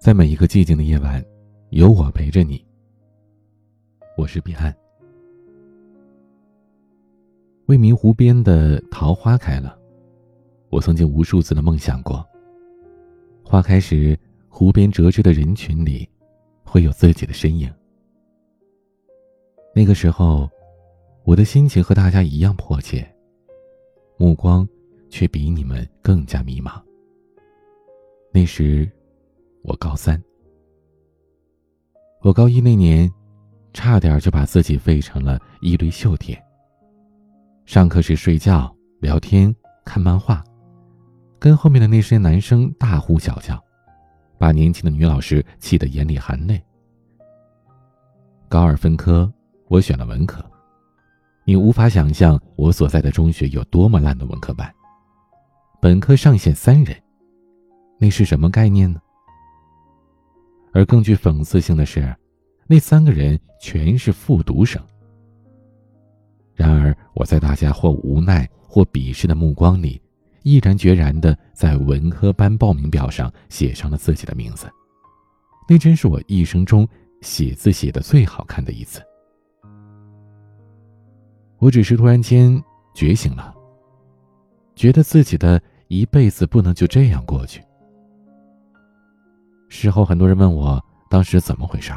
在每一个寂静的夜晚，有我陪着你。我是彼岸。未名湖边的桃花开了，我曾经无数次的梦想过。花开时，湖边折枝的人群里，会有自己的身影。那个时候，我的心情和大家一样迫切，目光却比你们更加迷茫。那时。我高三，我高一那年，差点就把自己废成了一堆锈铁。上课时睡觉、聊天、看漫画，跟后面的那些男生大呼小叫，把年轻的女老师气得眼里含泪。高二分科，我选了文科。你无法想象我所在的中学有多么烂的文科班，本科上线三人，那是什么概念呢？而更具讽刺性的是，那三个人全是复读生。然而，我在大家或无奈或鄙视的目光里，毅然决然的在文科班报名表上写上了自己的名字。那真是我一生中写字写的最好看的一次。我只是突然间觉醒了，觉得自己的一辈子不能就这样过去。之后，很多人问我当时怎么回事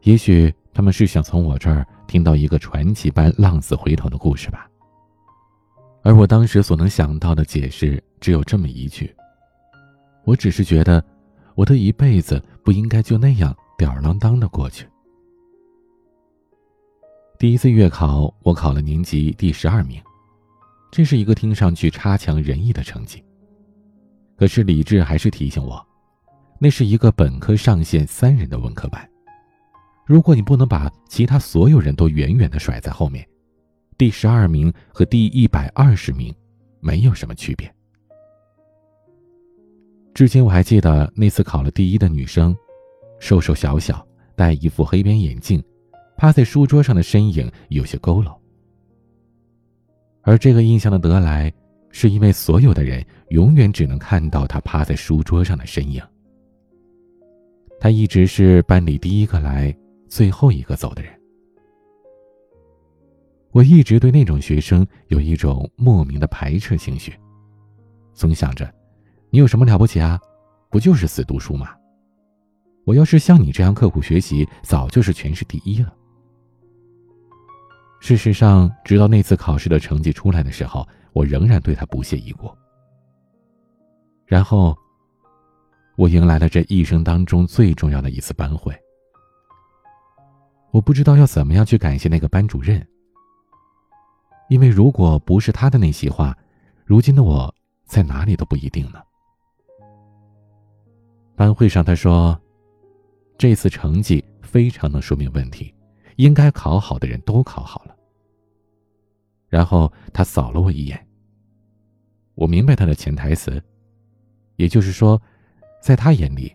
也许他们是想从我这儿听到一个传奇般浪子回头的故事吧。而我当时所能想到的解释只有这么一句：我只是觉得，我的一辈子不应该就那样吊儿郎当的过去。第一次月考，我考了年级第十二名，这是一个听上去差强人意的成绩。可是理智还是提醒我。那是一个本科上线三人的文科班，如果你不能把其他所有人都远远的甩在后面，第十二名和第一百二十名没有什么区别。至今我还记得那次考了第一的女生，瘦瘦小小，戴一副黑边眼镜，趴在书桌上的身影有些佝偻。而这个印象的得来，是因为所有的人永远只能看到她趴在书桌上的身影。他一直是班里第一个来、最后一个走的人。我一直对那种学生有一种莫名的排斥情绪，总想着：你有什么了不起啊？不就是死读书吗？我要是像你这样刻苦学习，早就是全市第一了。事实上，直到那次考试的成绩出来的时候，我仍然对他不屑一顾。然后。我迎来了这一生当中最重要的一次班会。我不知道要怎么样去感谢那个班主任，因为如果不是他的那席话，如今的我在哪里都不一定呢。班会上他说：“这次成绩非常能说明问题，应该考好的人都考好了。”然后他扫了我一眼。我明白他的潜台词，也就是说。在他眼里，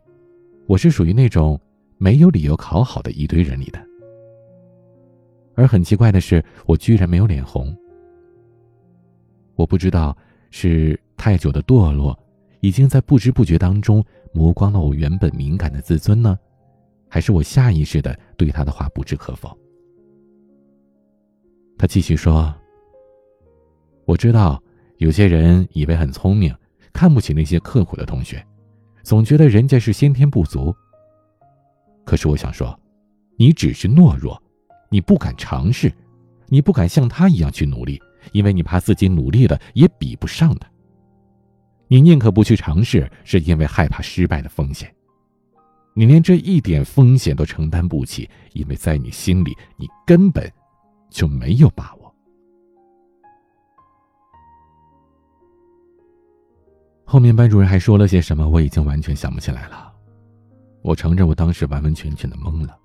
我是属于那种没有理由考好的一堆人里的。而很奇怪的是，我居然没有脸红。我不知道是太久的堕落，已经在不知不觉当中磨光了我原本敏感的自尊呢，还是我下意识的对他的话不置可否。他继续说：“我知道有些人以为很聪明，看不起那些刻苦的同学。”总觉得人家是先天不足。可是我想说，你只是懦弱，你不敢尝试，你不敢像他一样去努力，因为你怕自己努力了也比不上他。你宁可不去尝试，是因为害怕失败的风险。你连这一点风险都承担不起，因为在你心里，你根本就没有把握。后面班主任还说了些什么，我已经完全想不起来了。我承认，我当时完完全全的懵了，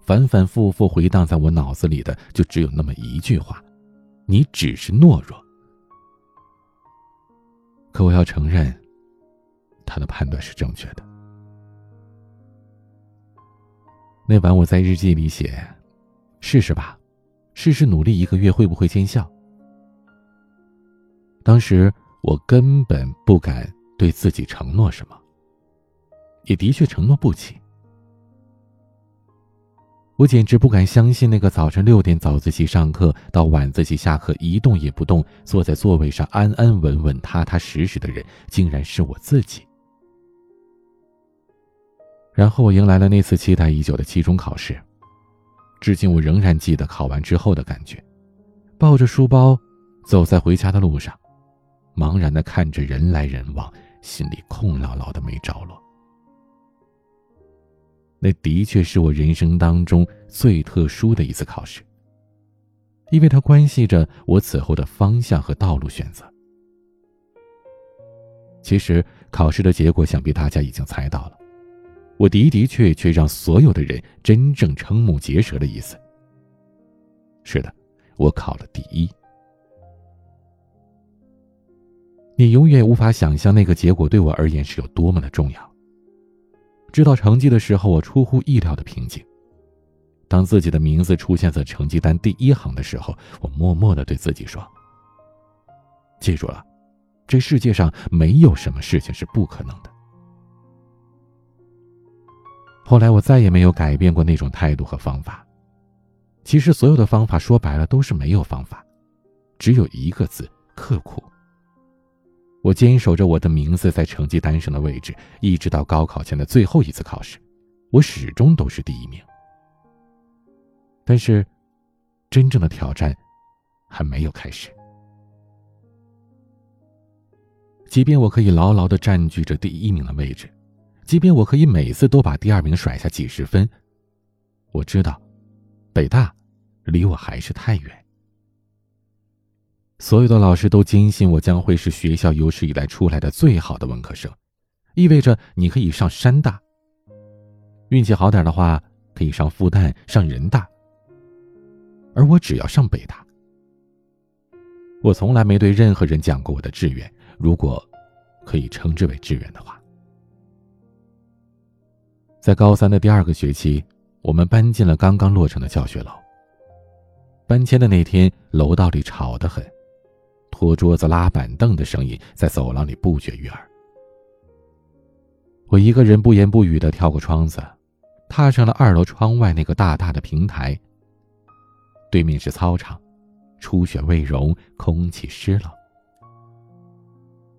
反反复复回荡在我脑子里的就只有那么一句话：“你只是懦弱。”可我要承认，他的判断是正确的。那晚我在日记里写：“试试吧，试试努力一个月会不会见效。”当时。我根本不敢对自己承诺什么，也的确承诺不起。我简直不敢相信，那个早晨六点早自习上课到晚自习下课一动也不动，坐在座位上安安稳稳、踏踏实实的人，竟然是我自己。然后我迎来了那次期待已久的期中考试，至今我仍然记得考完之后的感觉，抱着书包走在回家的路上，茫然的看着人来人往，心里空落落的没着落。那的确是我人生当中最特殊的一次考试，因为它关系着我此后的方向和道路选择。其实考试的结果，想必大家已经猜到了，我的的确确让所有的人真正瞠目结舌的意思。是的，我考了第一。你永远无法想象那个结果对我而言是有多么的重要。知道成绩的时候，我出乎意料的平静。当自己的名字出现在成绩单第一行的时候，我默默的对自己说：“记住了，这世界上没有什么事情是不可能的。”后来我再也没有改变过那种态度和方法。其实，所有的方法说白了都是没有方法，只有一个字：刻苦。我坚守着我的名字在成绩单上的位置，一直到高考前的最后一次考试，我始终都是第一名。但是，真正的挑战还没有开始。即便我可以牢牢的占据着第一名的位置，即便我可以每次都把第二名甩下几十分，我知道，北大离我还是太远。所有的老师都坚信我将会是学校有史以来出来的最好的文科生，意味着你可以上山大。运气好点的话，可以上复旦、上人大。而我只要上北大。我从来没对任何人讲过我的志愿，如果可以称之为志愿的话。在高三的第二个学期，我们搬进了刚刚落成的教学楼。搬迁的那天，楼道里吵得很。拖桌子、拉板凳的声音在走廊里不绝于耳。我一个人不言不语的跳过窗子，踏上了二楼窗外那个大大的平台。对面是操场，初雪未融，空气湿冷。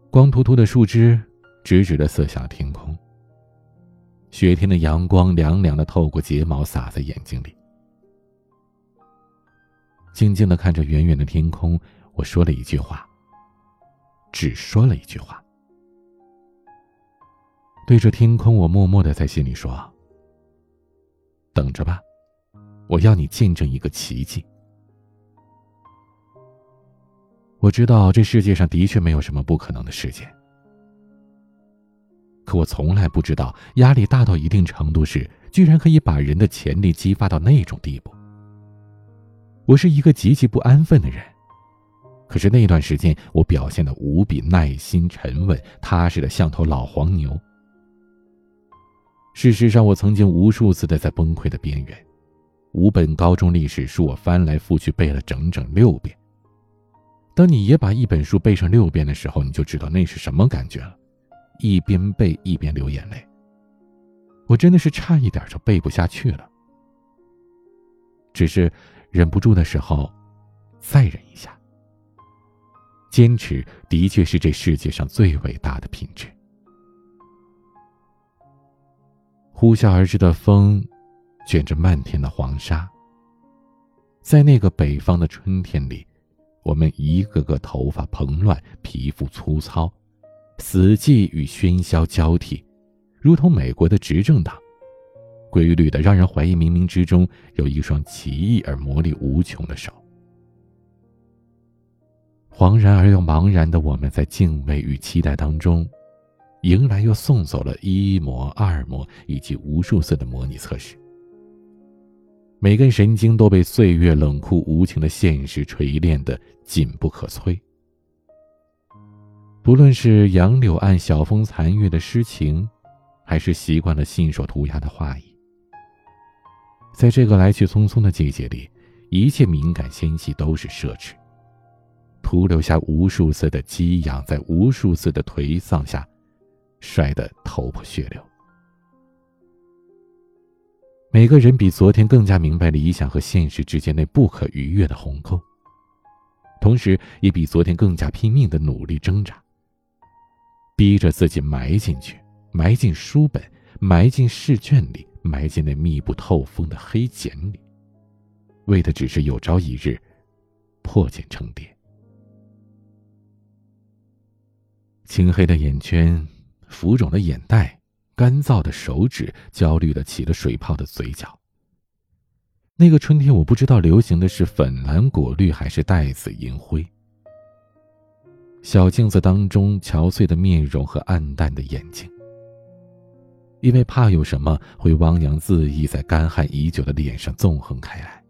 光秃秃的树枝直直的射向了天空。雪天的阳光凉凉的透过睫毛洒在眼睛里。静静的看着远远的天空。我说了一句话，只说了一句话，对着天空，我默默的在心里说：“等着吧，我要你见证一个奇迹。”我知道这世界上的确没有什么不可能的事件，可我从来不知道压力大到一定程度时，居然可以把人的潜力激发到那种地步。我是一个极其不安分的人。可是那段时间，我表现的无比耐心、沉稳、踏实的像头老黄牛。事实上，我曾经无数次的在崩溃的边缘。五本高中历史书，我翻来覆去背了整整六遍。当你也把一本书背上六遍的时候，你就知道那是什么感觉了。一边背一边流眼泪。我真的是差一点就背不下去了。只是忍不住的时候，再忍一下。坚持的确是这世界上最伟大的品质。呼啸而至的风，卷着漫天的黄沙。在那个北方的春天里，我们一个个头发蓬乱，皮肤粗糙，死寂与喧嚣交替，如同美国的执政党，规律的让人怀疑冥冥之中有一双奇异而魔力无穷的手。惶然而又茫然的我们，在敬畏与期待当中，迎来又送走了一模、二模以及无数次的模拟测试。每根神经都被岁月冷酷无情的现实锤炼的紧不可摧。不论是杨柳岸晓风残月的诗情，还是习惯了信手涂鸦的画意，在这个来去匆匆的季节里，一切敏感纤细都是奢侈。徒留下无数次的激仰，在无数次的颓丧下，摔得头破血流。每个人比昨天更加明白理想和现实之间那不可逾越的鸿沟，同时也比昨天更加拼命的努力挣扎，逼着自己埋进去，埋进书本，埋进试卷里，埋进那密不透风的黑茧里，为的只是有朝一日破茧成蝶。青黑的眼圈，浮肿的眼袋。干燥的手指，焦虑的起了水泡的嘴角。那个春天，我不知道流行的是粉蓝果绿还是带紫银灰。小镜子当中憔悴的面容和暗淡的眼睛，因为怕有什么会汪洋恣意在干旱已久的脸上纵横开来。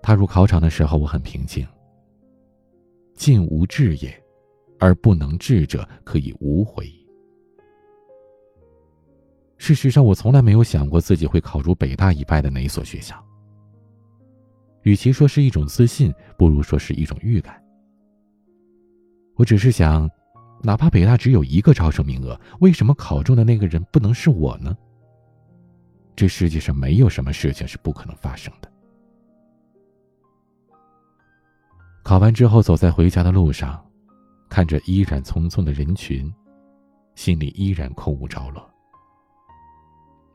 踏入考场的时候，我很平静。尽无志也。而不能治者，可以无悔。事实上，我从来没有想过自己会考入北大以外的哪所学校。与其说是一种自信，不如说是一种预感。我只是想，哪怕北大只有一个招生名额，为什么考中的那个人不能是我呢？这世界上没有什么事情是不可能发生的。考完之后，走在回家的路上。看着依然匆匆的人群，心里依然空无着落，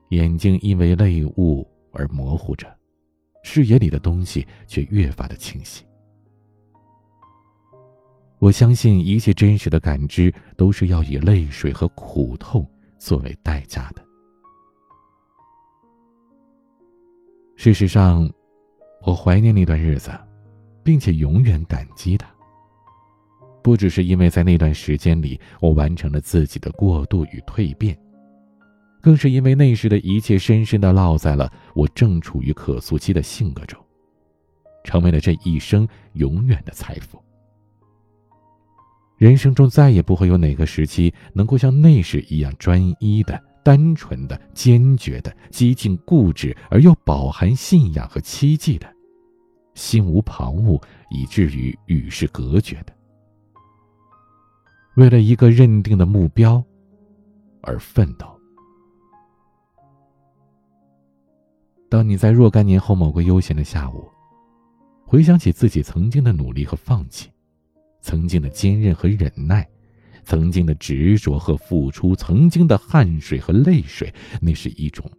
眼睛因为泪雾而模糊着，视野里的东西却越发的清晰。我相信一切真实的感知都是要以泪水和苦痛作为代价的。事实上，我怀念那段日子，并且永远感激他。不只是因为在那段时间里，我完成了自己的过渡与蜕变，更是因为那时的一切深深的烙在了我正处于可塑期的性格中，成为了这一生永远的财富。人生中再也不会有哪个时期能够像那时一样专一的、单纯的、坚决的、激进固执而又饱含信仰和期冀的，心无旁骛以至于与世隔绝的。为了一个认定的目标而奋斗。当你在若干年后某个悠闲的下午，回想起自己曾经的努力和放弃，曾经的坚韧和忍耐，曾经的执着和付出，曾经的汗水和泪水，那是一种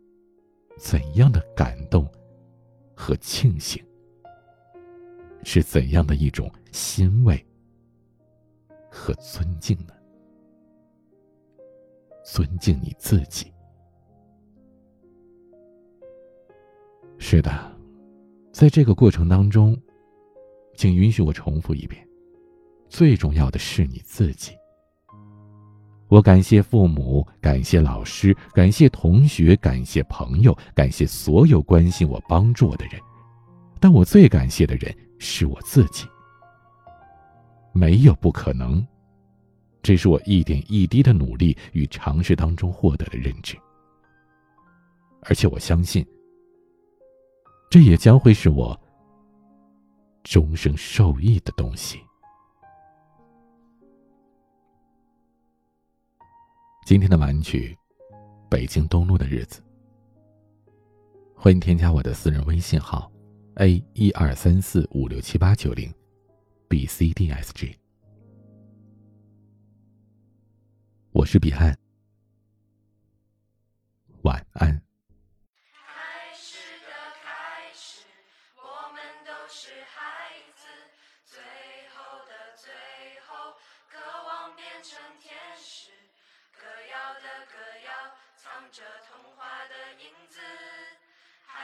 怎样的感动和庆幸？是怎样的一种欣慰？和尊敬呢？尊敬你自己。是的，在这个过程当中，请允许我重复一遍：最重要的是你自己。我感谢父母，感谢老师，感谢同学，感谢朋友，感谢所有关心我、帮助我的人。但我最感谢的人是我自己。没有不可能，这是我一点一滴的努力与尝试当中获得的认知，而且我相信，这也将会是我终生受益的东西。今天的玩具，北京东路的日子，欢迎添加我的私人微信号：a 一二三四五六七八九零。B C D S G，我是彼岸，晚安。开始的开始，我们都是孩子，最后的最后，渴望变成天使。歌谣的歌谣，藏着童话的影子，